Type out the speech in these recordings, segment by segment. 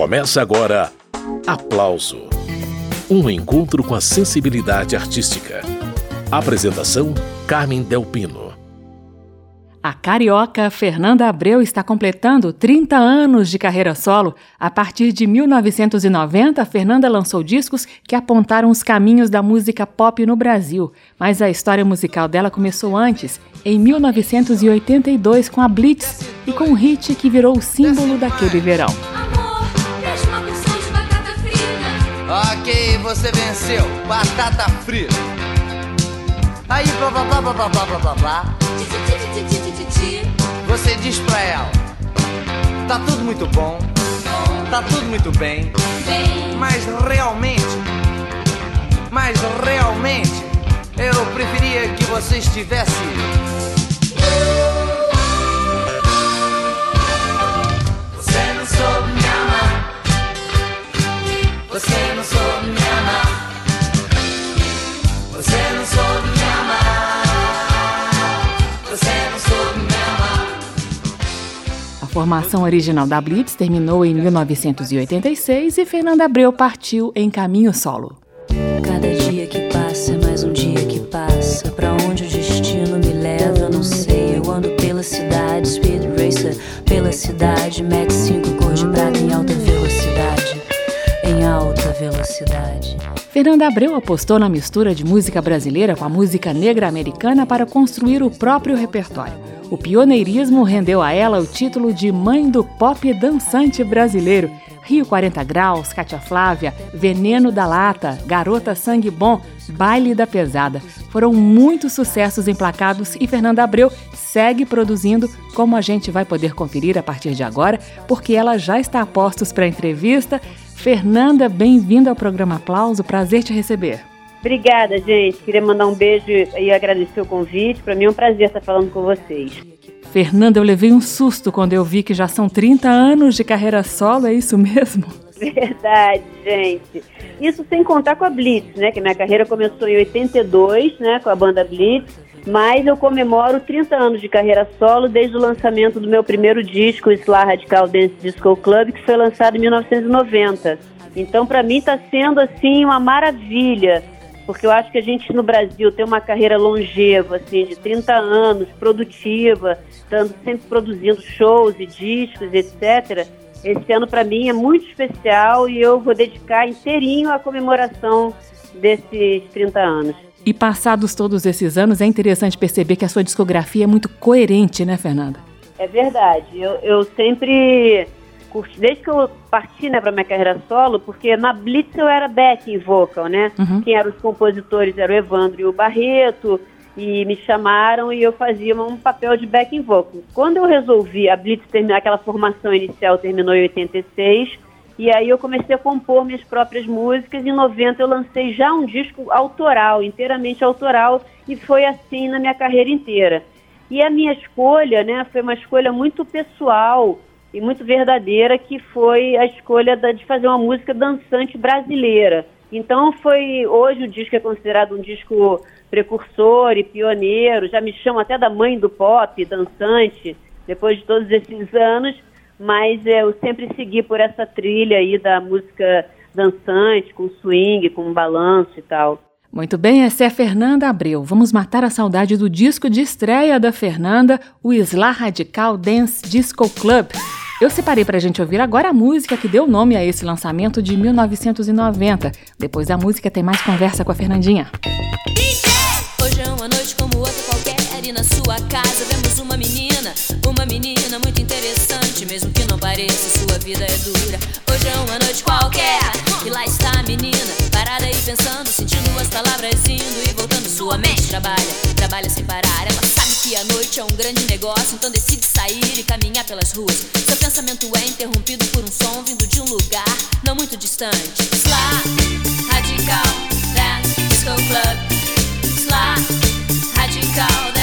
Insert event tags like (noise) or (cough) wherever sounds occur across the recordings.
Começa agora Aplauso um encontro com a sensibilidade artística. Apresentação: Carmen Delpino. A carioca Fernanda Abreu está completando 30 anos de carreira solo. A partir de 1990, Fernanda lançou discos que apontaram os caminhos da música pop no Brasil. Mas a história musical dela começou antes, em 1982, com a Blitz e com um hit que virou o símbolo daquele verão. Ok, você venceu. Batata frita. Aí, blá blá blá blá blá blá blá blá blá. Você diz pra ela: Tá tudo muito bom. Tá tudo muito bem. Mas realmente, mas realmente, eu preferia que você estivesse. Você não soube me amar. Você formação original da Blitz terminou em 1986 e Fernanda Abreu partiu em caminho solo. Cada dia que passa é mais um dia que passa. Pra onde o destino me leva, eu não sei. Eu ando pela cidade, speed racer pela cidade, Max 5 cor de prata em alta velocidade. Em alta velocidade. Fernanda Abreu apostou na mistura de música brasileira com a música negra americana para construir o próprio repertório. O pioneirismo rendeu a ela o título de Mãe do Pop Dançante Brasileiro. Rio 40 Graus, Cátia Flávia, Veneno da Lata, Garota Sangue Bom, Baile da Pesada. Foram muitos sucessos emplacados e Fernanda Abreu segue produzindo, como a gente vai poder conferir a partir de agora, porque ela já está a postos para a entrevista. Fernanda, bem-vinda ao programa Aplauso, prazer te receber. Obrigada, gente. Queria mandar um beijo e agradecer o convite. Para mim é um prazer estar falando com vocês. Fernanda, eu levei um susto quando eu vi que já são 30 anos de carreira solo, é isso mesmo? (laughs) Verdade, gente. Isso sem contar com a Blitz, né? Que minha carreira começou em 82, né? Com a banda Blitz. Mas eu comemoro 30 anos de carreira solo desde o lançamento do meu primeiro disco, Sla Radical Dance Disco Club, que foi lançado em 1990. Então, para mim, está sendo assim uma maravilha, porque eu acho que a gente no Brasil tem uma carreira longeva, assim, de 30 anos, produtiva, estando sempre produzindo shows e discos, etc. Esse ano para mim é muito especial e eu vou dedicar inteirinho à comemoração desses 30 anos. E passados todos esses anos, é interessante perceber que a sua discografia é muito coerente, né, Fernanda? É verdade. Eu, eu sempre curti, desde que eu parti né, para minha carreira solo, porque na Blitz eu era backing vocal, né? Uhum. Quem eram os compositores eram o Evandro e o Barreto, e me chamaram e eu fazia um papel de backing vocal. Quando eu resolvi, a Blitz terminar, aquela formação inicial terminou em 86, e aí eu comecei a compor minhas próprias músicas. Em 90 eu lancei já um disco autoral, inteiramente autoral, e foi assim na minha carreira inteira. E a minha escolha, né, foi uma escolha muito pessoal e muito verdadeira, que foi a escolha da, de fazer uma música dançante brasileira. Então foi hoje o disco é considerado um disco precursor e pioneiro. Já me chamam até da mãe do pop, dançante, depois de todos esses anos mas eu sempre segui por essa trilha aí da música dançante, com swing, com balanço e tal. Muito bem, essa é a Fernanda Abreu. Vamos matar a saudade do disco de estreia da Fernanda, o Isla Radical Dance Disco Club. Eu separei para a gente ouvir agora a música que deu nome a esse lançamento de 1990. Depois da música tem mais conversa com a Fernandinha. E na sua casa vemos uma menina, uma menina muito interessante, mesmo que não pareça, sua vida é dura. Hoje é uma noite qualquer e lá está a menina, parada aí pensando, sentindo as palavras indo e voltando. Sua mente trabalha, trabalha sem parar. Ela sabe que a noite é um grande negócio, então decide sair e caminhar pelas ruas. Seu pensamento é interrompido por um som vindo de um lugar não muito distante. Slá, radical, dance, disco club. Slá, radical, dance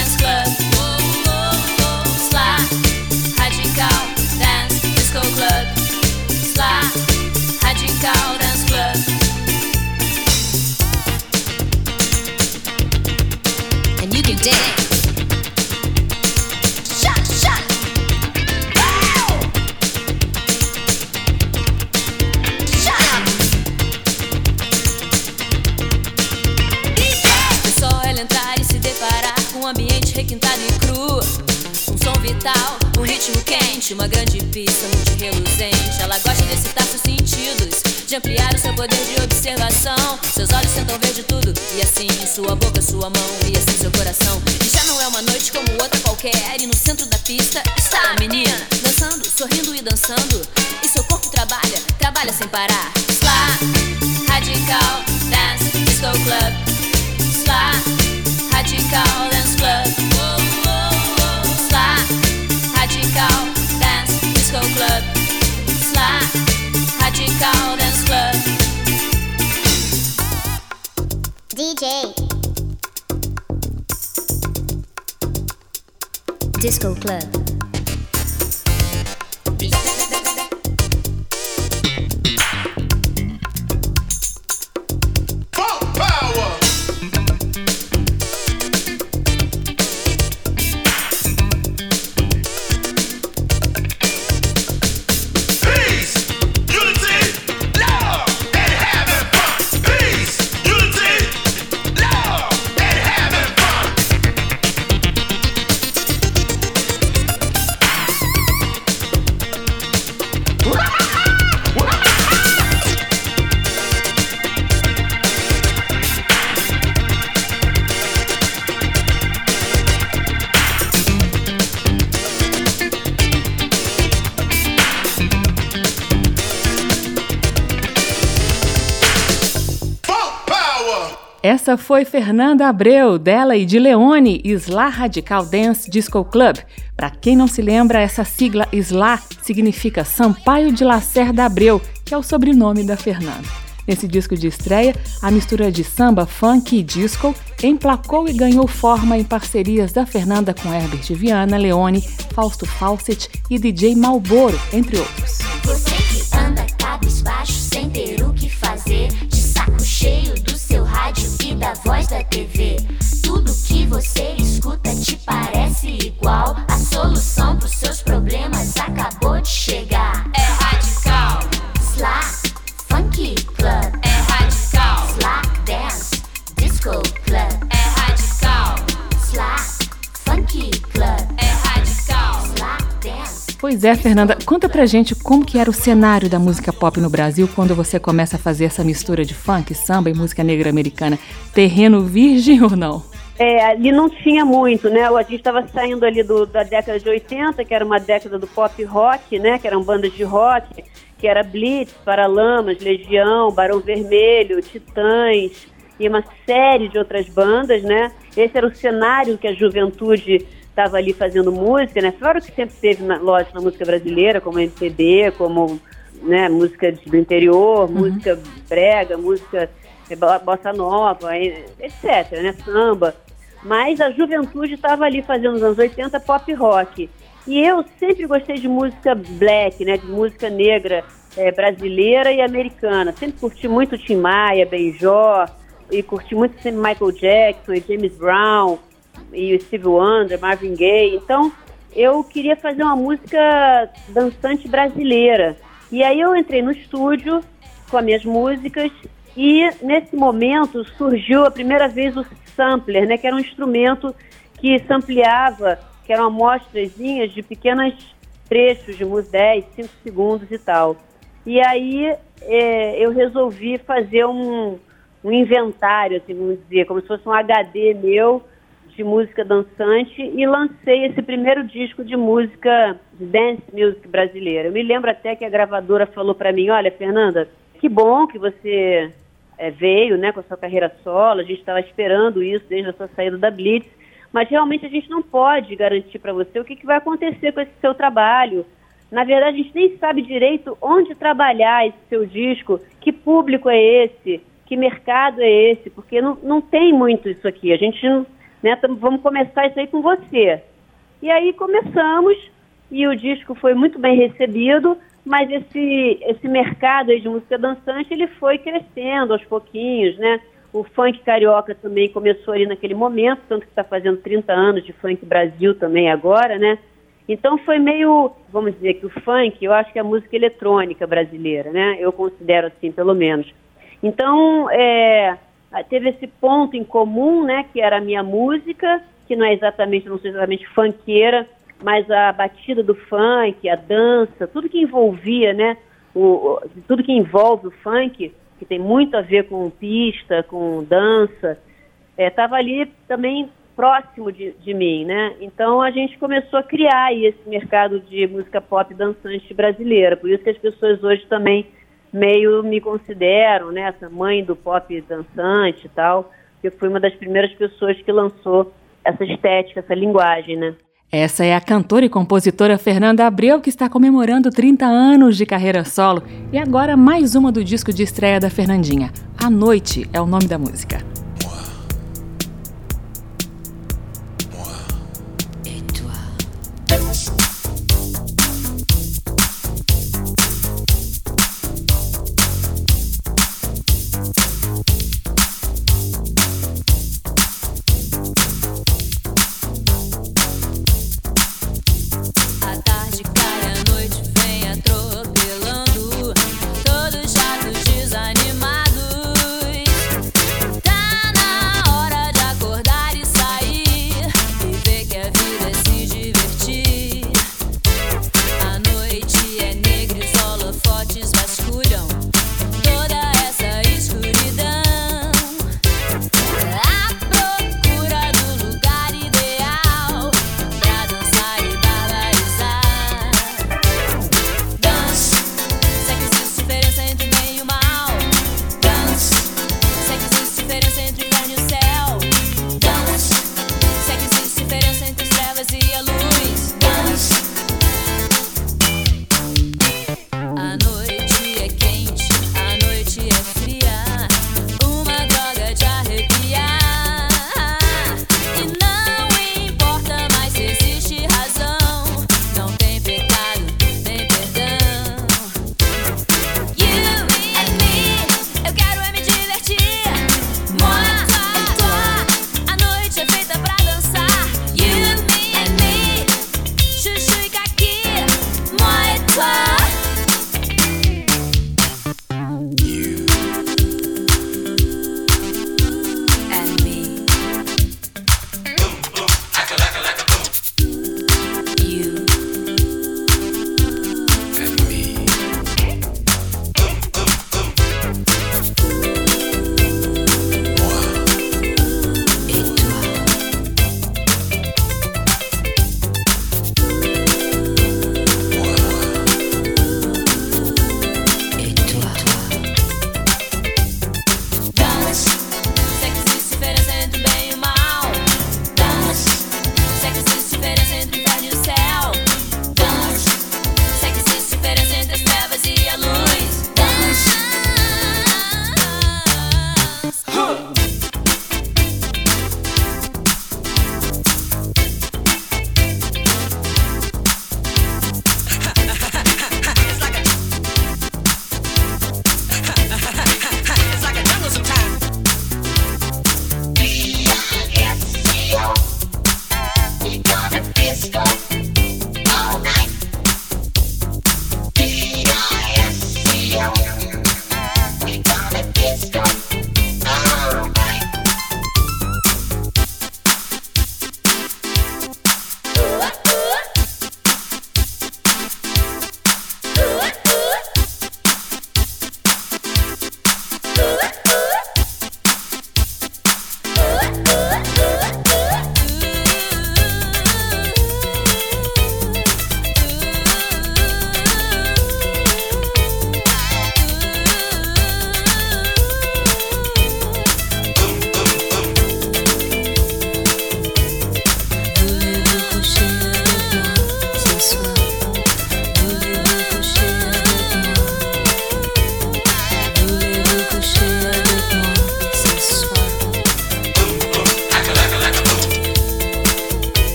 tal? Um ritmo quente, uma grande pista multirreluzente. Ela gosta de excitar seus sentidos, de ampliar o seu poder de observação. Seus olhos tentam ver de tudo, e assim sua boca, sua mão, e assim seu coração. E já não é uma noite como outra qualquer, e no centro da pista está a menina, dançando, sorrindo e dançando. E seu corpo trabalha, trabalha sem parar. Slá, radical, dance, disco club. Slá, radical, dance club. Radical Dance Disco Club. Sly Radical Dance Club. DJ Disco Club. Essa foi Fernanda Abreu, dela e de Leone, Isla Radical Dance Disco Club. Para quem não se lembra, essa sigla Isla significa Sampaio de Lacerda Abreu, que é o sobrenome da Fernanda. Nesse disco de estreia, a mistura de samba, funk e disco emplacou e ganhou forma em parcerias da Fernanda com Herbert Viana, Leone, Fausto Fawcett e DJ Malboro, entre outros. Você que anda cabisbaixo sem ter da voz da TV. Tudo que você escuta te parece igual. Pois é, Fernanda, conta pra gente como que era o cenário da música pop no Brasil quando você começa a fazer essa mistura de funk, samba e música negra americana. Terreno virgem (laughs) ou não? É, ali não tinha muito, né? A gente estava saindo ali do- da década de 80, que era uma década do pop rock, né? Que eram bandas de rock, que era Blitz, Paralamas, Legião, Barão Vermelho, Titãs e uma série de outras bandas, né? Esse era o cenário que a juventude estava ali fazendo música, né? Fora o que sempre teve, na, lógico, na música brasileira, como MPB, como né, música do interior, música brega, música é, bo- bossa nova, etc, né? Samba. Mas a juventude estava ali fazendo nos anos 80 pop rock. E eu sempre gostei de música black, né? De música negra é, brasileira e americana. Sempre curti muito Tim Maia, Benjó, e curti muito sempre Michael Jackson e James Brown e o Steve Wonder, Marvin Gaye. Então, eu queria fazer uma música dançante brasileira. E aí eu entrei no estúdio com as minhas músicas e nesse momento surgiu a primeira vez o sampler, né, que era um instrumento que sampleava, que eram amostrazinhas de pequenos trechos de música, 10, 5 segundos e tal. E aí é, eu resolvi fazer um, um inventário, assim, vamos dizer, como se fosse um HD meu de música dançante e lancei esse primeiro disco de música dance music brasileira. Eu me lembro até que a gravadora falou para mim, olha, Fernanda, que bom que você é, veio, né, com a sua carreira solo, a gente estava esperando isso desde a sua saída da Blitz, mas realmente a gente não pode garantir para você o que, que vai acontecer com esse seu trabalho. Na verdade, a gente nem sabe direito onde trabalhar esse seu disco, que público é esse, que mercado é esse, porque não, não tem muito isso aqui. A gente não, né, vamos começar isso aí com você. E aí começamos, e o disco foi muito bem recebido, mas esse, esse mercado de música dançante, ele foi crescendo aos pouquinhos, né? O funk carioca também começou ali naquele momento, tanto que está fazendo 30 anos de funk Brasil também agora, né? Então foi meio, vamos dizer que o funk, eu acho que é a música eletrônica brasileira, né? Eu considero assim, pelo menos. Então, é, teve esse ponto em comum, né? Que era a minha música, que não é exatamente, não sou exatamente funkeira, mas a batida do funk, a dança, tudo que envolvia, né? O, tudo que envolve o funk, que tem muito a ver com pista, com dança, estava é, ali também próximo de, de, mim, né? Então a gente começou a criar esse mercado de música pop dançante brasileira. Por isso que as pessoas hoje também meio me consideram, né? Essa mãe do pop dançante e tal. Eu fui uma das primeiras pessoas que lançou essa estética, essa linguagem, né? Essa é a cantora e compositora Fernanda Abreu, que está comemorando 30 anos de carreira solo. E agora mais uma do disco de estreia da Fernandinha. A Noite é o nome da música.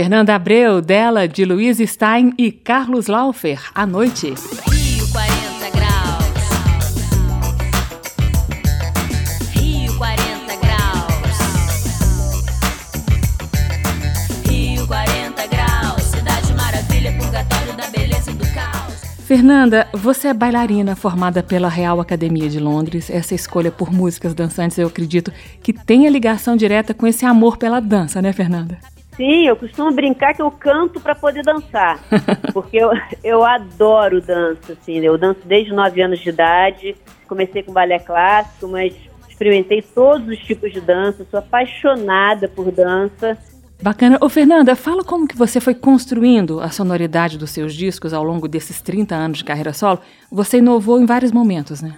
Fernanda Abreu, dela, de Luiz Stein e Carlos Laufer, à noite. Rio 40 graus. Rio 40 graus. Rio 40 graus. Cidade maravilha, purgatório da beleza e do caos. Fernanda, você é bailarina formada pela Real Academia de Londres. Essa escolha por músicas dançantes, eu acredito que tenha ligação direta com esse amor pela dança, né, Fernanda? Sim, eu costumo brincar que eu canto para poder dançar, (laughs) porque eu, eu adoro dança, assim, eu danço desde 9 anos de idade, comecei com balé clássico, mas experimentei todos os tipos de dança, sou apaixonada por dança. Bacana. Ô, Fernanda, fala como que você foi construindo a sonoridade dos seus discos ao longo desses 30 anos de carreira solo. Você inovou em vários momentos, né?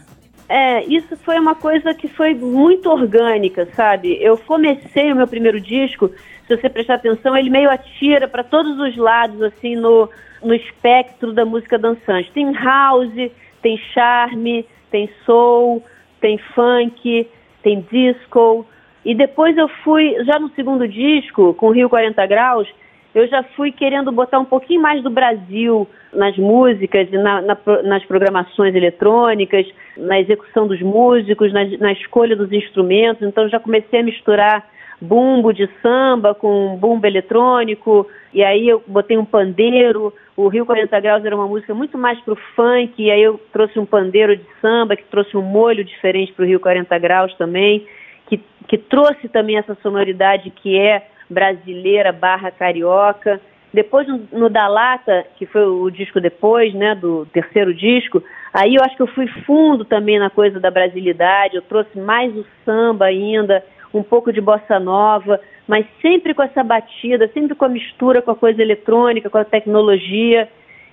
É, isso foi uma coisa que foi muito orgânica, sabe? Eu comecei o meu primeiro disco se você prestar atenção, ele meio atira para todos os lados, assim, no, no espectro da música dançante. Tem house, tem charme, tem soul, tem funk, tem disco. E depois eu fui, já no segundo disco, com Rio 40 Graus, eu já fui querendo botar um pouquinho mais do Brasil nas músicas, na, na, nas programações eletrônicas, na execução dos músicos, na, na escolha dos instrumentos. Então já comecei a misturar bumbo de samba com bumbo eletrônico, e aí eu botei um pandeiro. O Rio 40 Graus era uma música muito mais para o funk, e aí eu trouxe um pandeiro de samba, que trouxe um molho diferente para o Rio 40 Graus também, que, que trouxe também essa sonoridade que é brasileira barra carioca. Depois no, Da Lata, que foi o disco depois, né, do terceiro disco, aí eu acho que eu fui fundo também na coisa da brasilidade, eu trouxe mais o samba ainda, um pouco de bossa nova, mas sempre com essa batida, sempre com a mistura com a coisa eletrônica, com a tecnologia.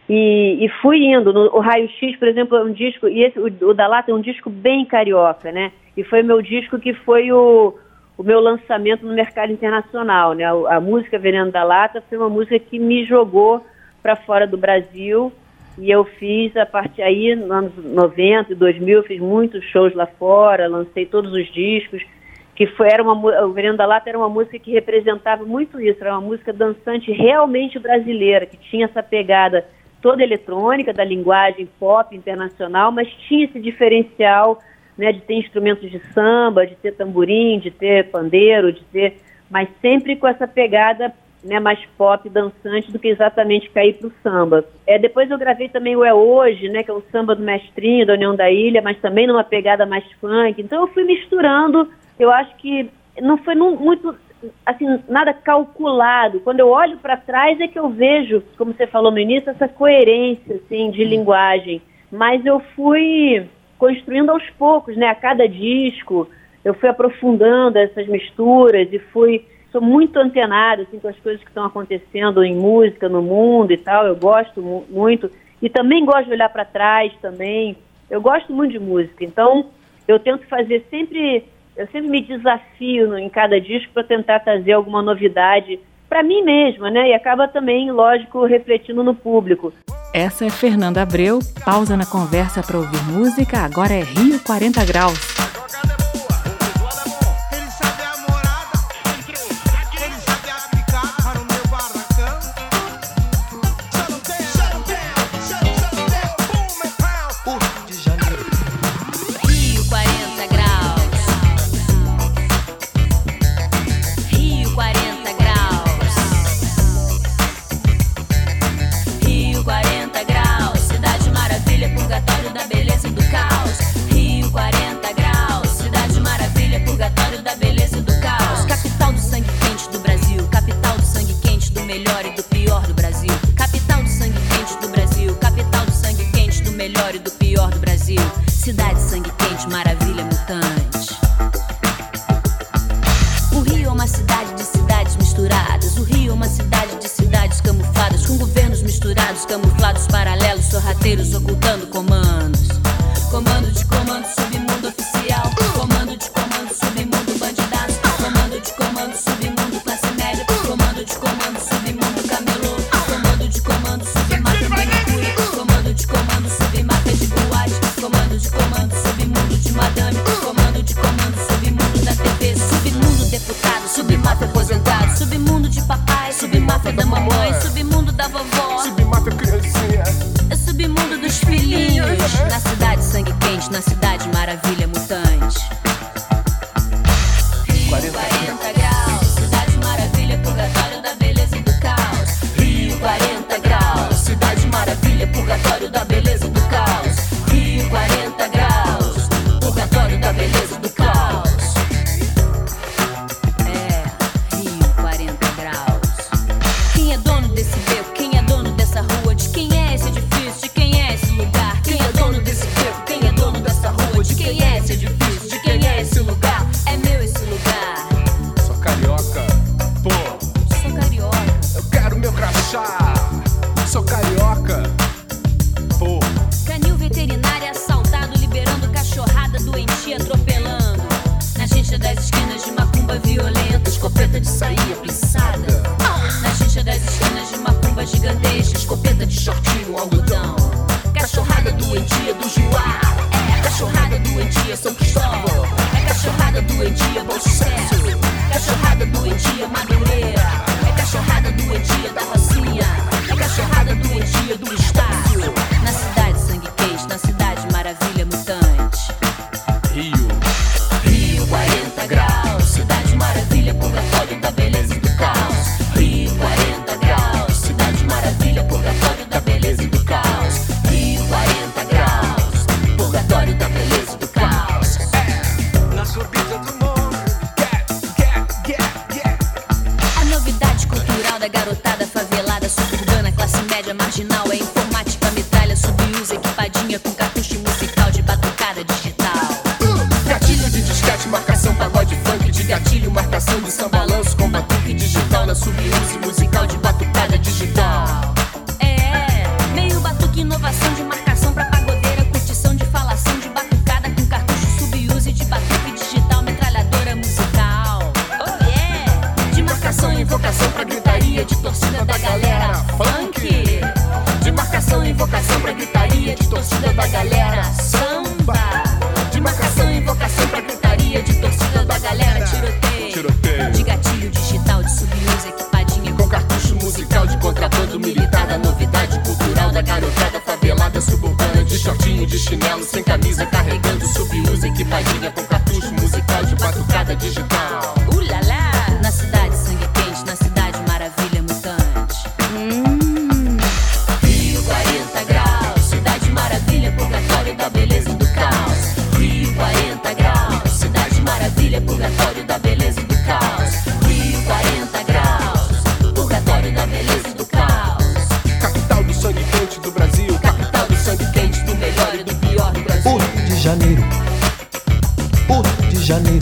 E, e fui indo. No, o Raio X, por exemplo, é um disco, e esse, o, o da Lata é um disco bem carioca, né? E foi meu disco que foi o, o meu lançamento no mercado internacional, né? A, a música Veneno da Lata foi uma música que me jogou para fora do Brasil e eu fiz a partir aí, nos anos 90 e 2000, fiz muitos shows lá fora, lancei todos os discos que foi, era uma, o Veneno da Lata era uma música que representava muito isso, era uma música dançante realmente brasileira, que tinha essa pegada toda eletrônica, da linguagem pop internacional, mas tinha esse diferencial né, de ter instrumentos de samba, de ter tamborim, de ter pandeiro, de ter, mas sempre com essa pegada né, mais pop, dançante, do que exatamente cair para o samba. É, depois eu gravei também o É Hoje, né, que é um samba do mestrinho, da União da Ilha, mas também numa pegada mais funk. Então eu fui misturando eu acho que não foi muito assim nada calculado. Quando eu olho para trás é que eu vejo, como você falou no início, essa coerência assim de linguagem. Mas eu fui construindo aos poucos, né? A cada disco eu fui aprofundando essas misturas e fui sou muito antenada assim com as coisas que estão acontecendo em música no mundo e tal. Eu gosto muito e também gosto de olhar para trás também. Eu gosto muito de música, então eu tento fazer sempre eu sempre me desafio em cada disco para tentar trazer alguma novidade para mim mesma, né? E acaba também, lógico, refletindo no público. Essa é Fernanda Abreu. Pausa na conversa para ouvir música. Agora é Rio 40 Graus. parceiros ocultos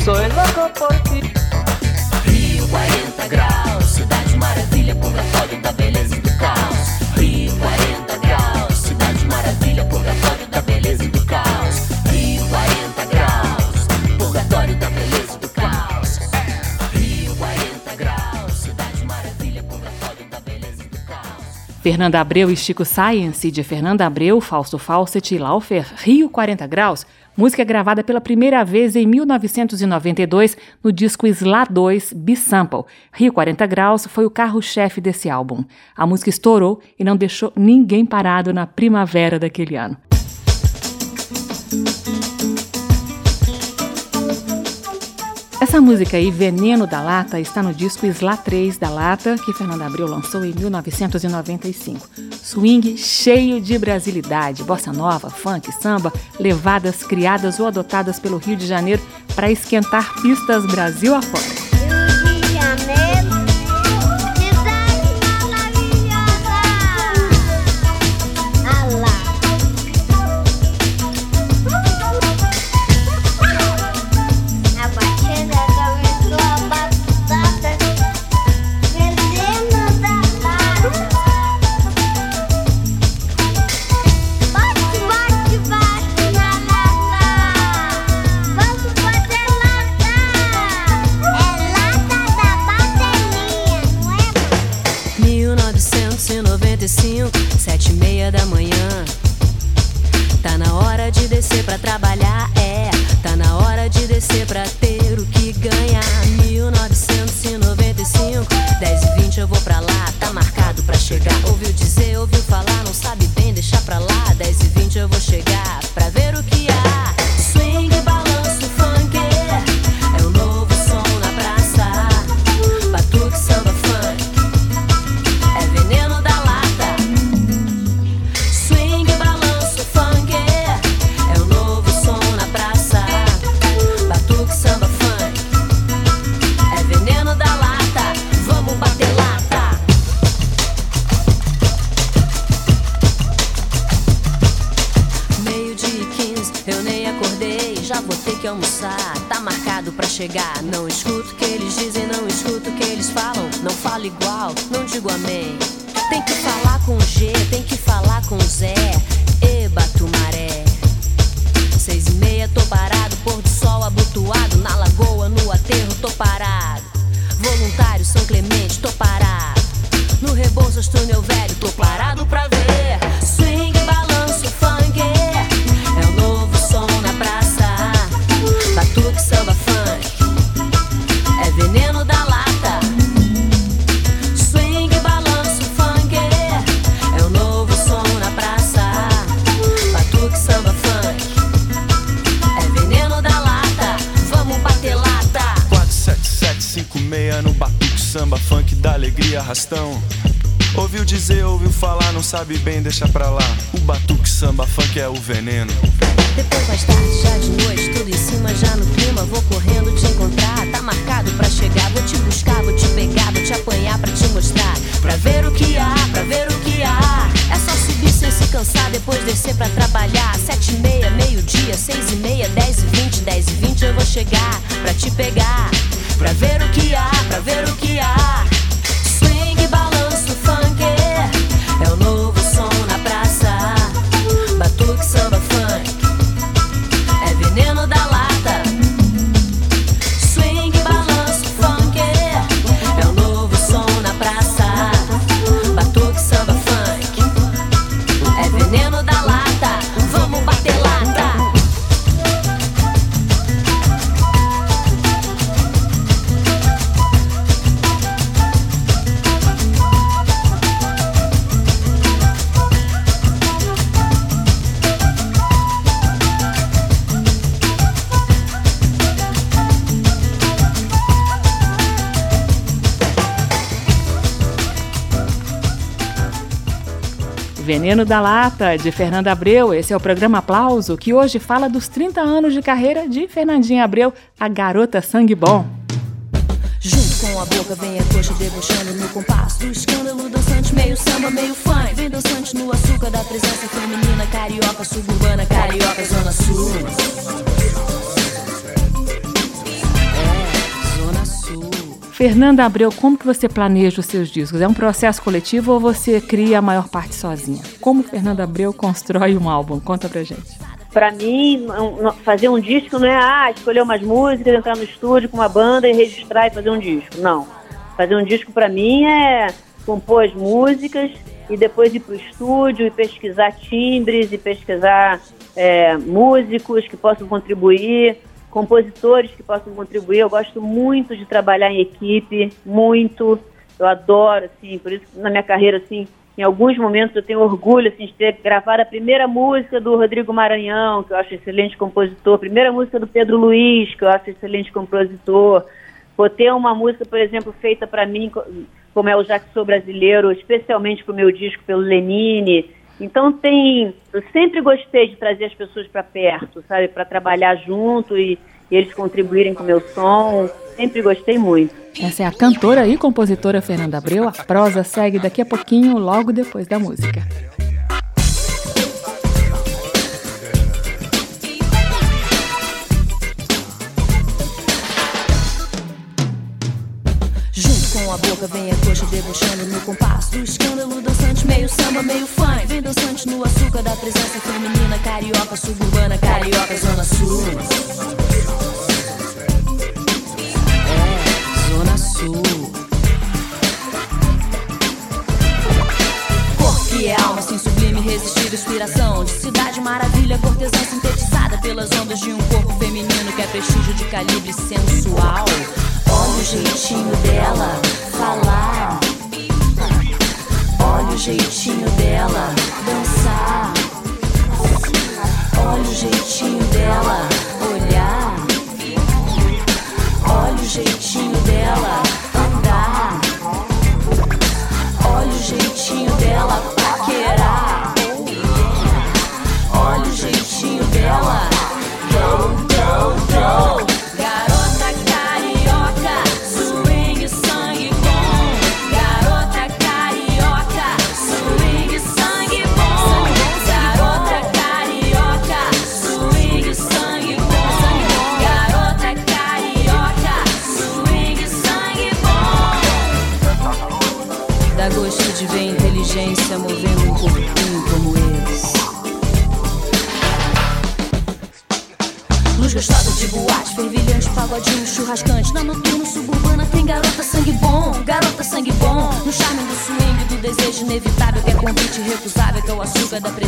Soy é loco por ti. Rio 40 graus, cidade maravilha, purgatório da beleza e do caos. Rio 40 graus, cidade maravilha, purgatório da beleza e do caos. Rio 40 graus, purgatório da beleza e do caos. Rio 40 graus, cidade maravilha, purgatório da beleza e do caos. Fernanda Abreu e Chico Science de Fernanda Abreu, Fausto Fawcett e Laufer, Rio 40 graus música é gravada pela primeira vez em 1992 no disco Sla 2 Bisample. Rio 40 Graus foi o carro-chefe desse álbum. A música estourou e não deixou ninguém parado na primavera daquele ano. Essa música aí, Veneno da Lata, está no disco Isla 3 da Lata, que Fernanda Abreu lançou em 1995. Swing cheio de brasilidade, bossa nova, funk, samba, levadas criadas ou adotadas pelo Rio de Janeiro para esquentar pistas Brasil afora. de descer pra trabalhar, é. Tá na hora de descer pra ter o que ganhar. 1995, 10 e 20 eu vou pra lá, tá marcado pra chegar. Ouviu dizer, ouviu falar, não sabe bem, deixa pra lá. 10 e 20 eu vou chegar. Sabe bem, deixa pra lá. O batuque samba funk é o veneno. Veneno da Lata, de Fernanda Abreu. Esse é o programa Aplauso, que hoje fala dos 30 anos de carreira de Fernandinha Abreu, a garota sangue bom. Junto com a boca vem a coxa debochando no compasso do escândalo dançante, meio samba, meio funk. Vem dançante no açúcar da presença feminina, carioca, suburbana, carioca, zona sul. Fernanda Abreu, como que você planeja os seus discos? É um processo coletivo ou você cria a maior parte sozinha? Como Fernanda Abreu constrói um álbum? Conta pra gente. Pra mim, fazer um disco não é ah, escolher umas músicas, entrar no estúdio com uma banda e registrar e fazer um disco. Não. Fazer um disco pra mim é compor as músicas e depois ir pro estúdio e pesquisar timbres e pesquisar é, músicos que possam contribuir, compositores que possam contribuir. Eu gosto muito de trabalhar em equipe, muito. Eu adoro, assim, por isso na minha carreira, assim, em alguns momentos eu tenho orgulho assim, de ter gravado a primeira música do Rodrigo Maranhão, que eu acho excelente compositor, a primeira música do Pedro Luiz, que eu acho excelente compositor. Vou ter uma música, por exemplo, feita para mim, co- como é o Sou Brasileiro, especialmente para o meu disco pelo Lenine. Então tem, eu sempre gostei de trazer as pessoas para perto, sabe, para trabalhar junto e, e eles contribuírem com o meu som. Sempre gostei muito. Essa é a cantora e compositora Fernanda Abreu. A prosa segue daqui a pouquinho, logo depois da música. A boca vem a coxa debochando no compasso do escândalo dançante, meio samba, meio funk. Vem dançante no açúcar da presença feminina, carioca, suburbana, carioca, zona sul. É, zona sul. Que é alma, sem sublime, irresistível inspiração de cidade maravilha, cortesã sintetizada pelas ondas de um corpo feminino que é prestígio de calibre sensual. Olha o jeitinho dela falar. Olha o jeitinho dela dançar. Olha o jeitinho dela olhar. Olha o jeitinho dela convite irrecusável, que é o açúcar da presença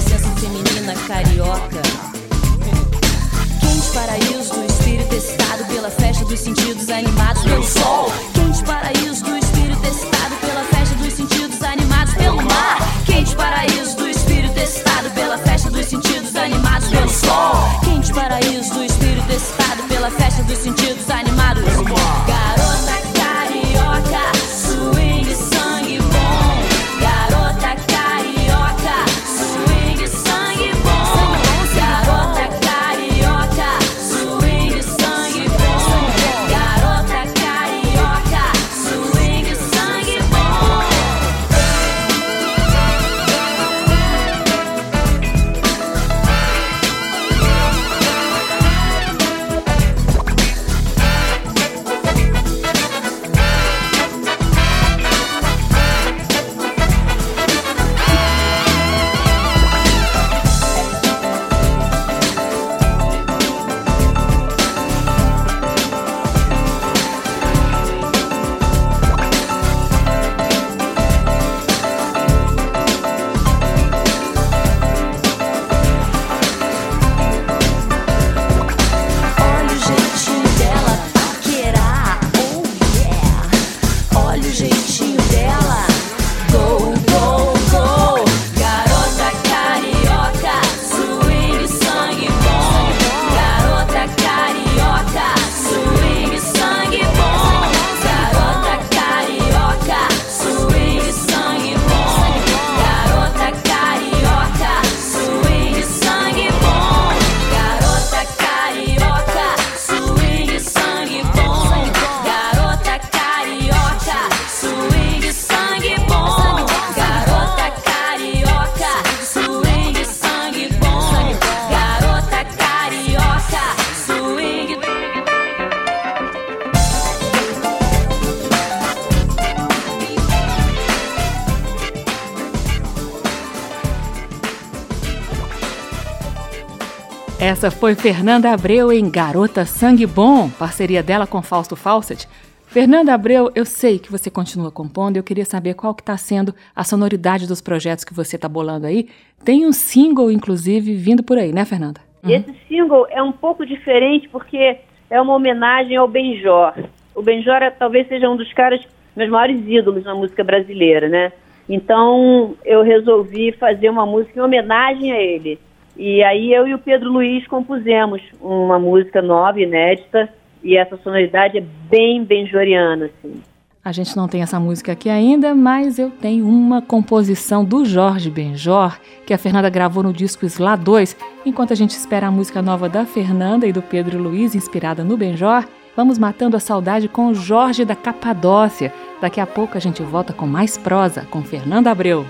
Essa foi Fernanda Abreu em Garota Sangue Bom, parceria dela com Fausto Fawcett. Fernanda Abreu, eu sei que você continua compondo, eu queria saber qual que está sendo a sonoridade dos projetos que você está bolando aí. Tem um single, inclusive, vindo por aí, né, Fernanda? Esse single é um pouco diferente porque é uma homenagem ao Benjor. O Benjor talvez seja um dos caras, meus maiores ídolos na música brasileira, né? Então eu resolvi fazer uma música em homenagem a ele. E aí eu e o Pedro Luiz compusemos uma música nova, inédita, e essa sonoridade é bem benjoriana, assim. A gente não tem essa música aqui ainda, mas eu tenho uma composição do Jorge Benjor, que a Fernanda gravou no disco Slá 2. Enquanto a gente espera a música nova da Fernanda e do Pedro Luiz, inspirada no Benjor, vamos matando a saudade com o Jorge da Capadócia. Daqui a pouco a gente volta com mais prosa com Fernanda Abreu.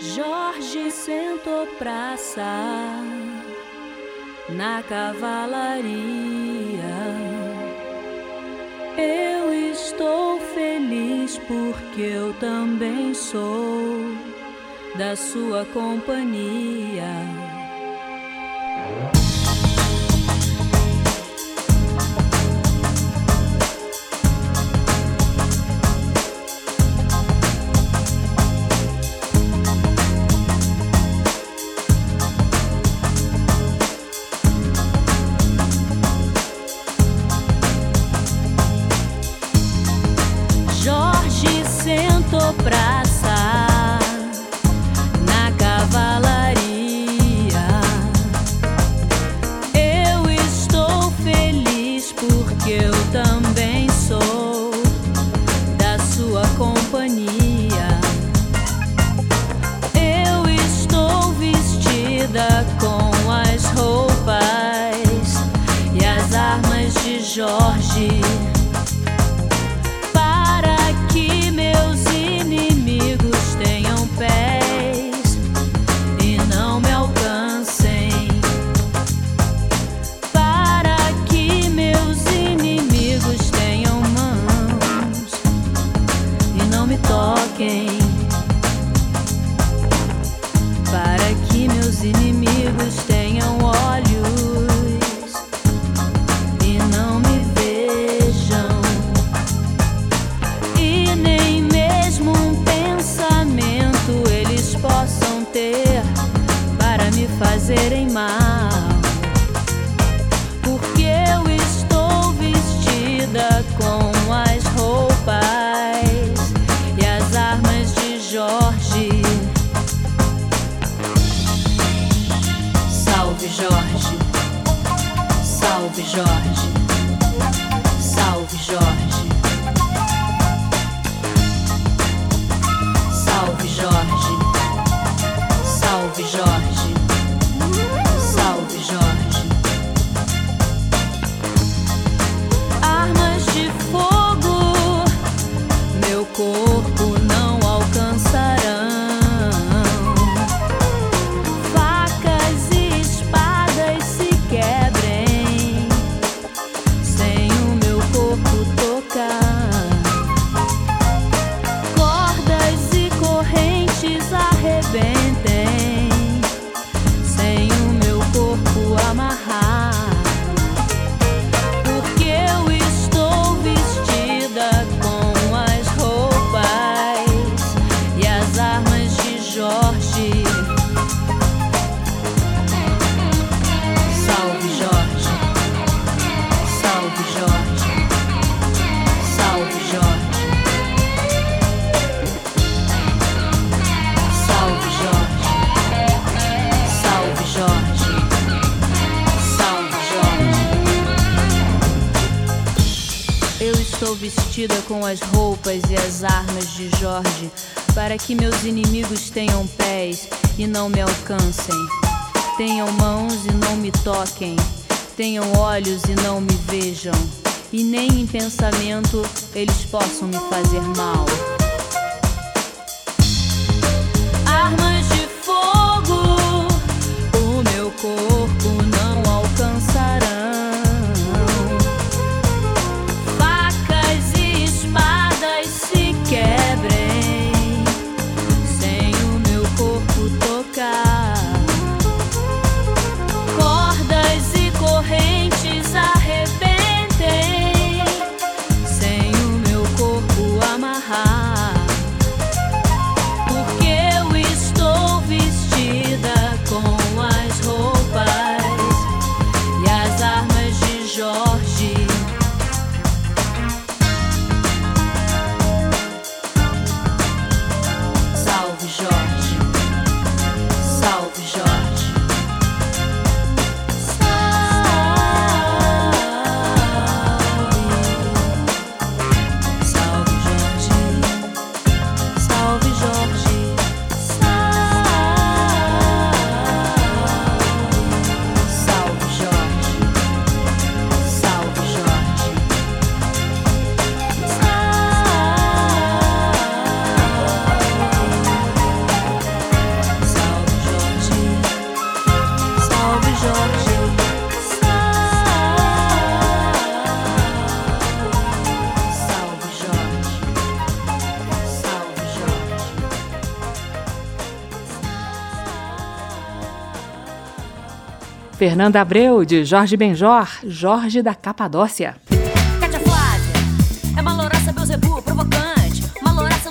Jorge sentou pra assar na cavalaria. Eu estou feliz porque eu também sou da sua companhia. Sentou estou vestida com as roupas e as armas de Jorge, para que meus inimigos tenham pés e não me alcancem, tenham mãos e não me toquem, tenham olhos e não me vejam, e nem em pensamento eles possam me fazer mal. Fernanda Abreu, de Jorge Benjor, Jorge da Capadócia. Cátia Flávia, é uma louraça Beuzebu, provocante. Uma louraça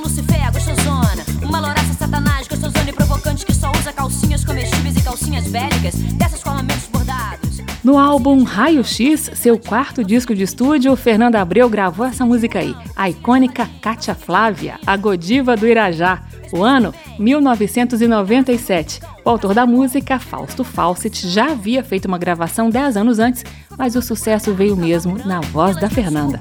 gostosona. Uma louraça Satanás, gostosona e provocante que só usa calcinhas comestíveis e calcinhas bélicas, dessas com armamentos bordados. No álbum Raio X, seu quarto disco de estúdio, Fernanda Abreu gravou essa música aí, a icônica Cátia Flávia, a Godiva do Irajá. O ano 1997. O autor da música, Fausto Fawcett, já havia feito uma gravação 10 anos antes, mas o sucesso veio mesmo na voz da Fernanda.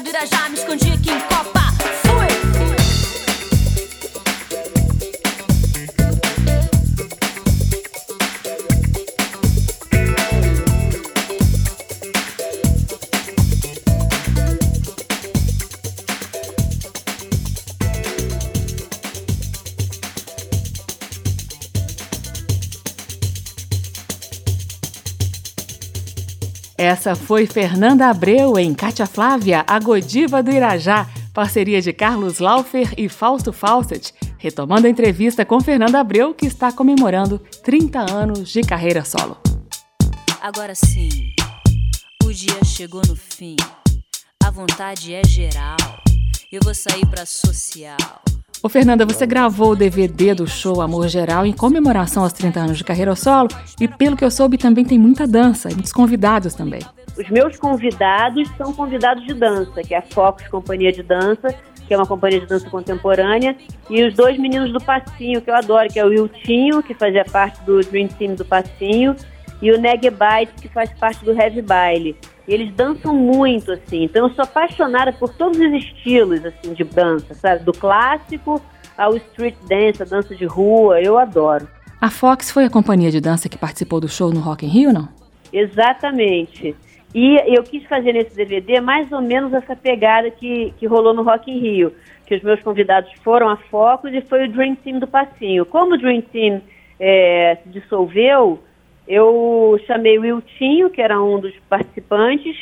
Do Irajá, me escondi aqui em Copa. Essa foi Fernanda Abreu em Cátia Flávia, a Godiva do Irajá, parceria de Carlos Laufer e Fausto Fawcett, retomando a entrevista com Fernanda Abreu, que está comemorando 30 anos de carreira solo. Agora sim, o dia chegou no fim. A vontade é geral. Eu vou sair pra social. Ô Fernanda, você gravou o DVD do show Amor Geral em comemoração aos 30 anos de carreira solo e pelo que eu soube também tem muita dança e muitos convidados também. Os meus convidados são convidados de dança, que é a Fox Companhia de Dança, que é uma companhia de dança contemporânea, e os dois meninos do Passinho, que eu adoro, que é o Wiltinho, que fazia parte do Dream Team do Passinho, e o Neg Bites, que faz parte do Heavy Baile. E eles dançam muito, assim. Então eu sou apaixonada por todos os estilos, assim, de dança, sabe? Do clássico ao street dance, a dança de rua, eu adoro. A Fox foi a companhia de dança que participou do show no Rock in Rio, não? Exatamente. E eu quis fazer nesse DVD mais ou menos essa pegada que, que rolou no Rock in Rio, que os meus convidados foram a Focus e foi o Dream Team do Passinho. Como o Dream Team é, se dissolveu, eu chamei o Wiltinho, que era um dos participantes,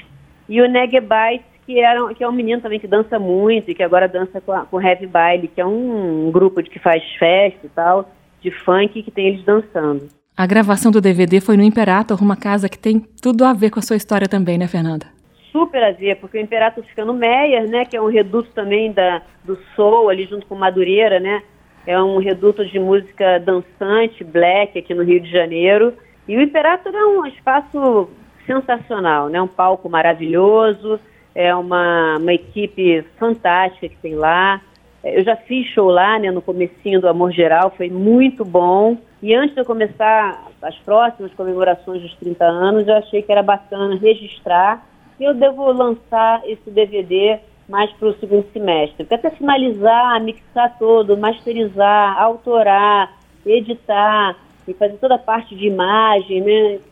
e o Negebite, que, era, que é um menino também que dança muito e que agora dança com, a, com o Heavy Baile, que é um, um grupo de que faz festa e tal, de funk, que tem eles dançando. A gravação do DVD foi no Imperator, uma casa que tem tudo a ver com a sua história também, né, Fernanda? Super a ver, porque o Imperator fica no Meyer, né, que é um reduto também da, do Soul, ali junto com Madureira, né, é um reduto de música dançante, black, aqui no Rio de Janeiro, e o Imperator é um espaço sensacional, né, um palco maravilhoso, é uma, uma equipe fantástica que tem lá, eu já fiz show lá, né, no comecinho do Amor Geral, foi muito bom. E antes de eu começar as próximas comemorações dos 30 anos, eu achei que era bacana registrar. E eu devo lançar esse DVD mais para o segundo semestre. Porque até finalizar, mixar todo, masterizar, autorar, editar fazer toda a parte de imagem,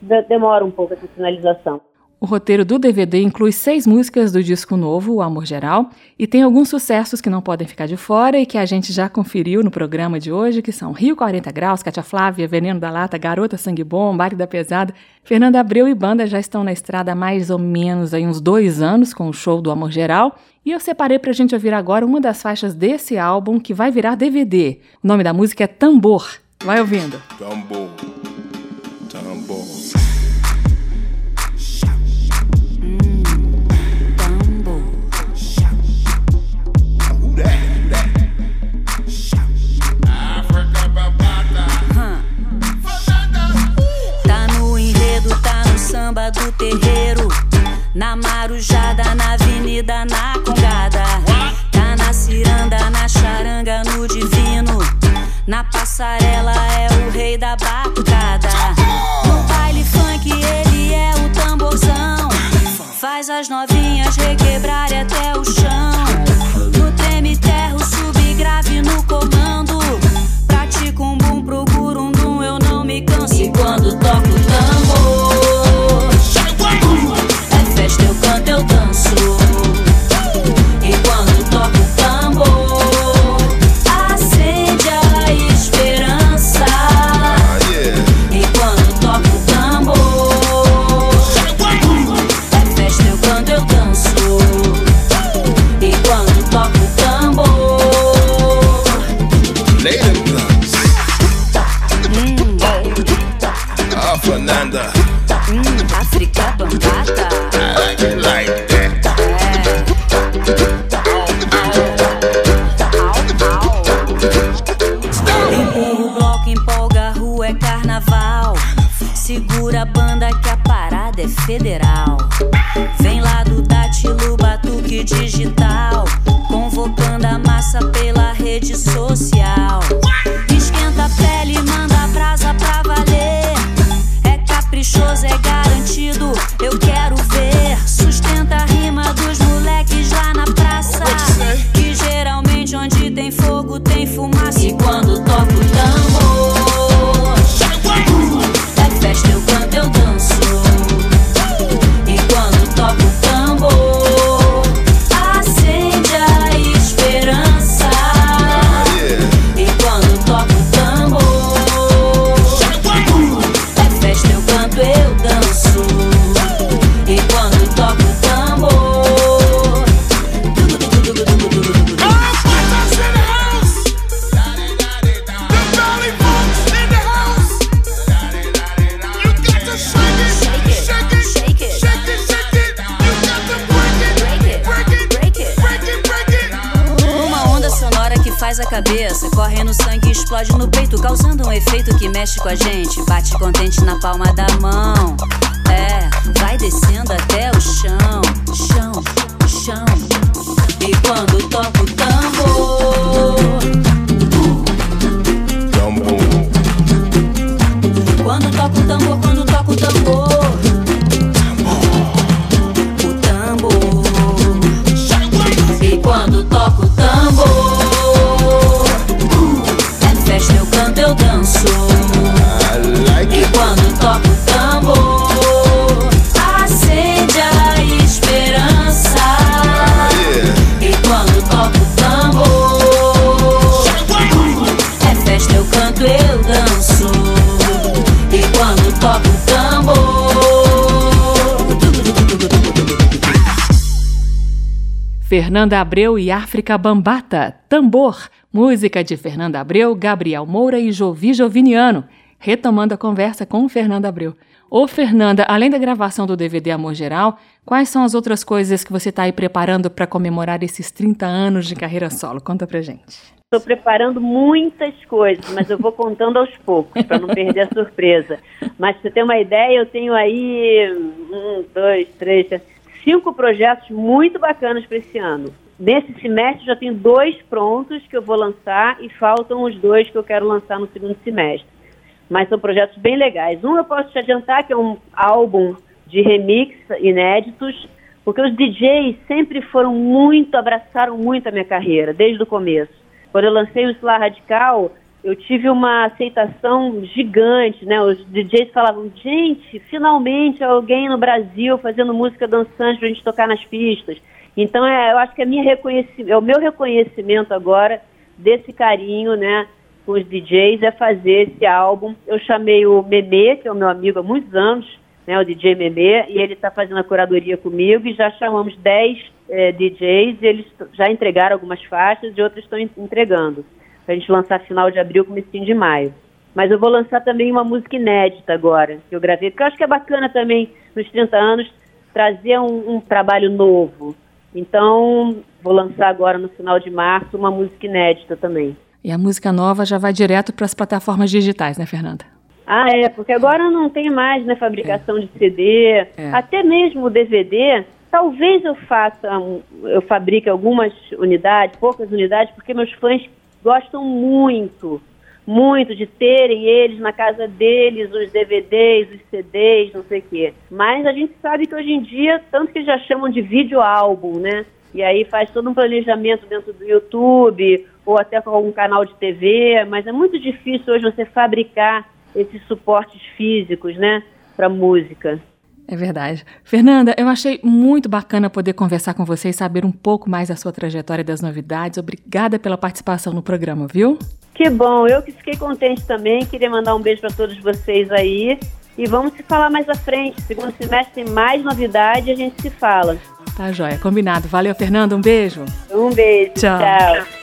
né, demora um pouco essa finalização. O roteiro do DVD inclui seis músicas do disco novo, O Amor Geral, e tem alguns sucessos que não podem ficar de fora e que a gente já conferiu no programa de hoje, que são Rio 40 Graus, Cátia Flávia, Veneno da Lata, Garota Sangue Bom, Baile da Pesada. Fernanda Abreu e banda já estão na estrada há mais ou menos aí uns dois anos com o show do Amor Geral. E eu separei pra gente ouvir agora uma das faixas desse álbum que vai virar DVD. O nome da música é Tambor. Vai ouvindo. Tambor. Tambor. Tá no enredo, tá no samba do terreiro. Na marujada, na avenida, na congada. Tá na ciranda, na. Na passarela é o rei da batucada. No baile funk ele é o tamborzão. Faz as novinhas requebrarem até o chão. No treme terra, o subgrave no comando. Pratico um bum, procuro um eu não me canso. E quando toco mexe com a gente. Bate contente na palma da mão. Fernanda Abreu e África Bambata, Tambor, música de Fernanda Abreu, Gabriel Moura e Jovi Joviniano. Retomando a conversa com Fernanda Abreu. Ô Fernanda, além da gravação do DVD Amor Geral, quais são as outras coisas que você está aí preparando para comemorar esses 30 anos de carreira solo? Conta pra gente. Estou preparando muitas coisas, mas eu vou contando aos poucos, para não perder a surpresa. Mas você ter uma ideia, eu tenho aí um, dois, três, cinco projetos muito bacanas para esse ano. Nesse semestre já tenho dois prontos que eu vou lançar e faltam os dois que eu quero lançar no segundo semestre. Mas são projetos bem legais. Um eu posso te adiantar que é um álbum de remix inéditos, porque os DJs sempre foram muito, abraçaram muito a minha carreira, desde o começo. Quando eu lancei o Slá Radical, eu tive uma aceitação gigante, né? Os DJs falavam, gente, finalmente alguém no Brasil fazendo música dançante pra gente tocar nas pistas. Então, é, eu acho que é, minha reconhecimento, é o meu reconhecimento agora desse carinho, né? Com os DJs, é fazer esse álbum. Eu chamei o Memê, que é o meu amigo há muitos anos, né? O DJ Memê, e ele está fazendo a curadoria comigo e já chamamos 10 eh, DJs, eles já entregaram algumas faixas e outros estão en- entregando pra gente lançar final de abril, comecinho de maio. Mas eu vou lançar também uma música inédita agora, que eu gravei, porque eu acho que é bacana também, nos 30 anos, trazer um, um trabalho novo. Então, vou lançar agora no final de março uma música inédita também. E a música nova já vai direto para as plataformas digitais, né, Fernanda? Ah, é, porque agora não tem mais né, fabricação de CD, É. até mesmo DVD. Talvez eu faça, eu fabrique algumas unidades, poucas unidades, porque meus fãs gostam muito, muito de terem eles na casa deles, os DVDs, os CDs, não sei o quê. Mas a gente sabe que hoje em dia, tanto que já chamam de vídeo álbum, né? E aí faz todo um planejamento dentro do YouTube ou até com algum canal de TV, mas é muito difícil hoje você fabricar esses suportes físicos, né, para música. É verdade. Fernanda, eu achei muito bacana poder conversar com você e saber um pouco mais da sua trajetória e das novidades. Obrigada pela participação no programa, viu? Que bom, eu que fiquei contente também. Queria mandar um beijo para todos vocês aí. E vamos se falar mais à frente. Segundo semestre tem mais novidade e a gente se fala. Tá joia, combinado. Valeu, Fernanda. Um beijo. Um beijo. Tchau. Tchau.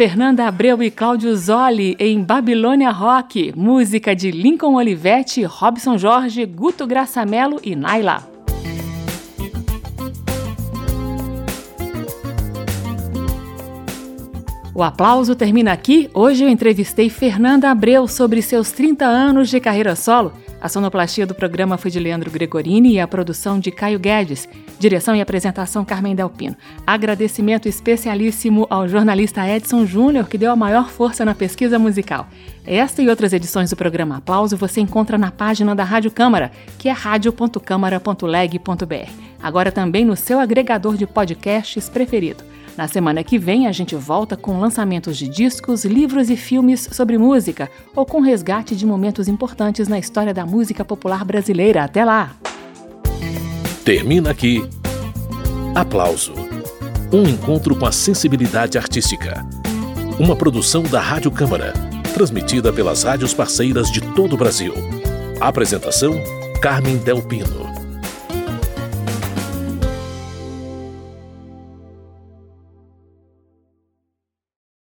Fernanda Abreu e Cláudio Zoli em Babilônia Rock, música de Lincoln Olivetti, Robson Jorge, Guto Graçamelo e Naila. O aplauso termina aqui. Hoje eu entrevistei Fernanda Abreu sobre seus 30 anos de carreira solo. A sonoplastia do programa foi de Leandro Gregorini e a produção de Caio Guedes. Direção e apresentação Carmen Delpino. Agradecimento especialíssimo ao jornalista Edson Júnior, que deu a maior força na pesquisa musical. Esta e outras edições do programa Aplauso você encontra na página da Rádio Câmara, que é radio.câmara.leg.br. Agora também no seu agregador de podcasts preferido. Na semana que vem, a gente volta com lançamentos de discos, livros e filmes sobre música, ou com resgate de momentos importantes na história da música popular brasileira. Até lá! Termina aqui. Aplauso. Um encontro com a sensibilidade artística. Uma produção da Rádio Câmara, transmitida pelas rádios parceiras de todo o Brasil. Apresentação: Carmen Del Pino.